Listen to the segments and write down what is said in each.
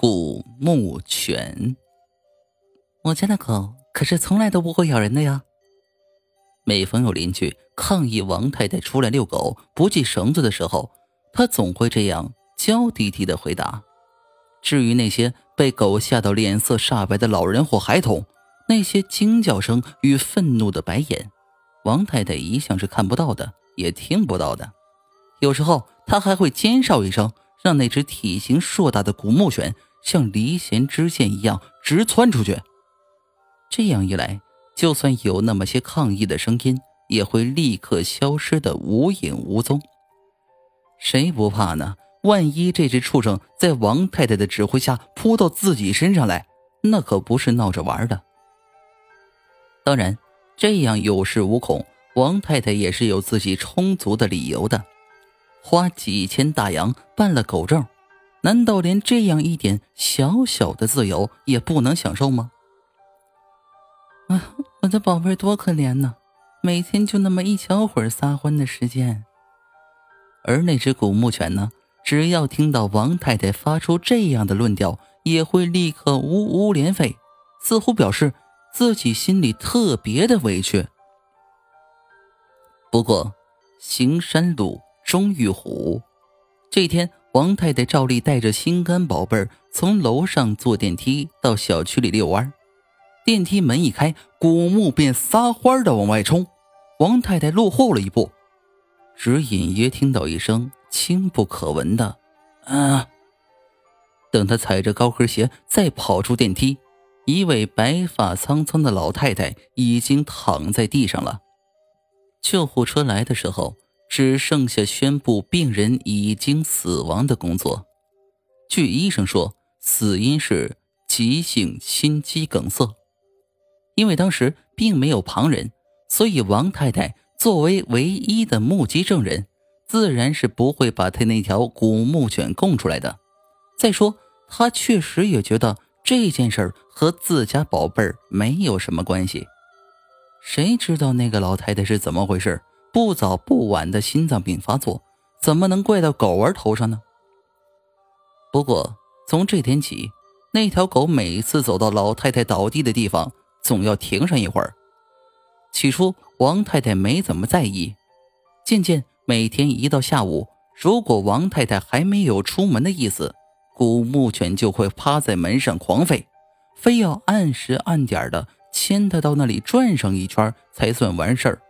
古牧犬。我家的狗可是从来都不会咬人的呀。每逢有邻居抗议王太太出来遛狗不系绳子的时候，她总会这样娇滴滴的回答。至于那些被狗吓到脸色煞白的老人或孩童，那些惊叫声与愤怒的白眼，王太太一向是看不到的，也听不到的。有时候，她还会尖哨一声，让那只体型硕大的古牧犬像离弦之箭一样直窜出去。这样一来，就算有那么些抗议的声音，也会立刻消失的无影无踪。谁不怕呢？万一这只畜生在王太太的指挥下扑到自己身上来，那可不是闹着玩的。当然，这样有恃无恐，王太太也是有自己充足的理由的。花几千大洋办了狗证，难道连这样一点小小的自由也不能享受吗？啊，我的宝贝多可怜呢，每天就那么一小会儿撒欢的时间。而那只古牧犬呢？只要听到王太太发出这样的论调，也会立刻呜呜连吠，似乎表示自己心里特别的委屈。不过，行山路终遇虎。这天，王太太照例带着心肝宝贝儿从楼上坐电梯到小区里遛弯。电梯门一开，古木便撒欢的往外冲。王太太落后了一步，只隐约听到一声。轻不可闻的，啊！等他踩着高跟鞋再跑出电梯，一位白发苍苍的老太太已经躺在地上了。救护车来的时候，只剩下宣布病人已经死亡的工作。据医生说，死因是急性心肌梗塞。因为当时并没有旁人，所以王太太作为唯一的目击证人。自然是不会把他那条古牧犬供出来的。再说，他确实也觉得这件事儿和自家宝贝儿没有什么关系。谁知道那个老太太是怎么回事？不早不晚的心脏病发作，怎么能怪到狗儿头上呢？不过从这天起，那条狗每次走到老太太倒地的地方，总要停上一会儿。起初，王太太没怎么在意，渐渐。每天一到下午，如果王太太还没有出门的意思，古牧犬就会趴在门上狂吠，非要按时按点的牵她到那里转上一圈才算完事儿，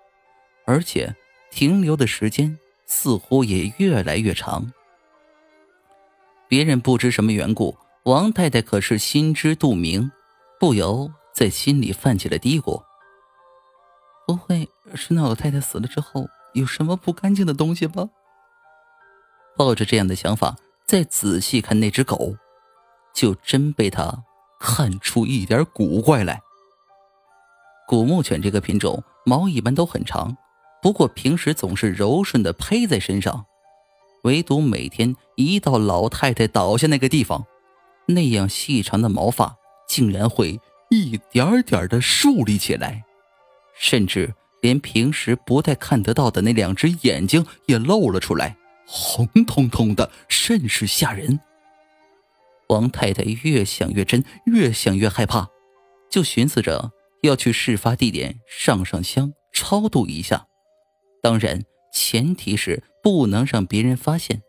而且停留的时间似乎也越来越长。别人不知什么缘故，王太太可是心知肚明，不由在心里泛起了嘀咕：不会是那老太太死了之后？有什么不干净的东西吧？抱着这样的想法，再仔细看那只狗，就真被他看出一点古怪来。古牧犬这个品种毛一般都很长，不过平时总是柔顺的披在身上，唯独每天一到老太太倒下那个地方，那样细长的毛发竟然会一点点的竖立起来，甚至。连平时不太看得到的那两只眼睛也露了出来，红彤彤的，甚是吓人。王太太越想越真，越想越害怕，就寻思着要去事发地点上上香，超度一下。当然，前提是不能让别人发现。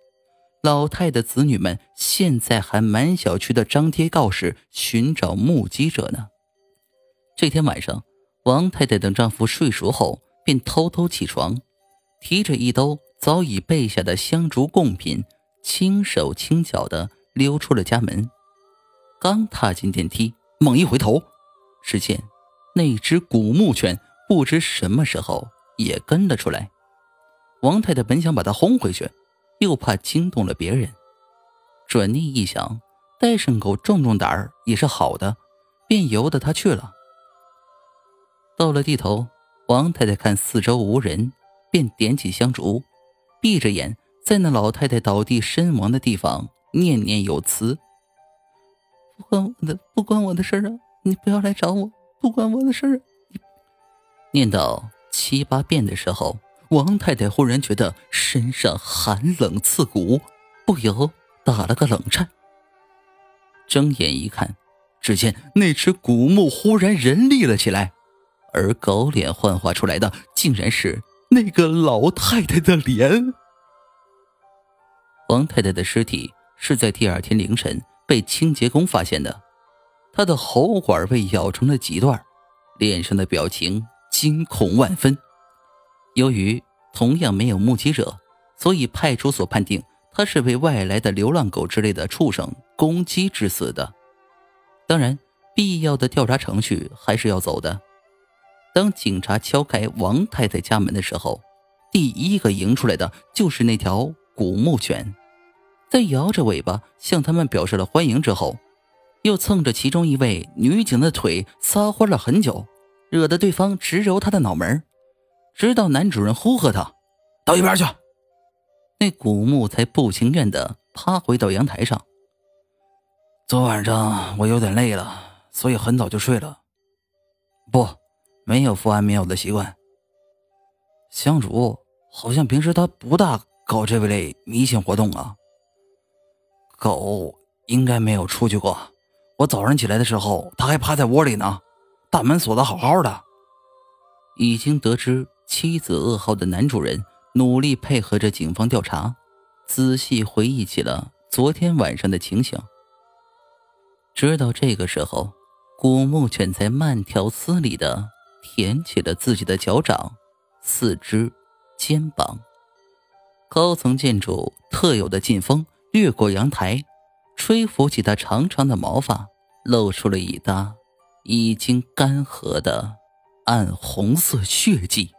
老太的子女们现在还满小区的张贴告示，寻找目击者呢。这天晚上。王太太等丈夫睡熟后，便偷偷起床，提着一兜早已备下的香烛贡品，轻手轻脚的溜出了家门。刚踏进电梯，猛一回头，只见那只古牧犬不知什么时候也跟了出来。王太太本想把它轰回去，又怕惊动了别人，转念一想，带上狗壮壮胆儿也是好的，便由得它去了。到了地头，王太太看四周无人，便点起香烛，闭着眼，在那老太太倒地身亡的地方念念有词：“不关我的，不关我的事啊！你不要来找我，不关我的事儿。”念叨七八遍的时候，王太太忽然觉得身上寒冷刺骨，不由打了个冷颤。睁眼一看，只见那只古墓忽然人立了起来，而狗脸幻化出来的，竟然是那个老太太的脸。王太太的尸体是在第二天凌晨被清洁工发现的，她的喉管被咬成了几段，脸上的表情惊恐万分。由于同样没有目击者，所以派出所判定他是被外来的流浪狗之类的畜生攻击致死的。当然，必要的调查程序还是要走的。当警察敲开王太太家门的时候，第一个迎出来的就是那条古牧犬。在摇着尾巴向他们表示了欢迎之后，又蹭着其中一位女警的腿撒欢了很久，惹得对方直揉他的脑门，直到男主人呼喝他到一边去，那古木才不情愿的趴回到阳台上。昨晚上我有点累了，所以很早就睡了。不，没有服安眠药的习惯。香主好像平时他不大搞这类迷信活动啊。狗应该没有出去过。我早上起来的时候，它还趴在窝里呢，大门锁得好好的。已经得知妻子噩耗的男主人，努力配合着警方调查，仔细回忆起了昨天晚上的情形。直到这个时候，古牧犬才慢条斯理的舔起了自己的脚掌、四肢、肩膀。高层建筑特有的劲风。掠过阳台，吹拂起他长长的毛发，露出了一搭已经干涸的暗红色血迹。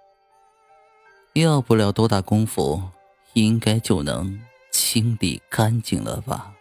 要不了多大功夫，应该就能清理干净了吧。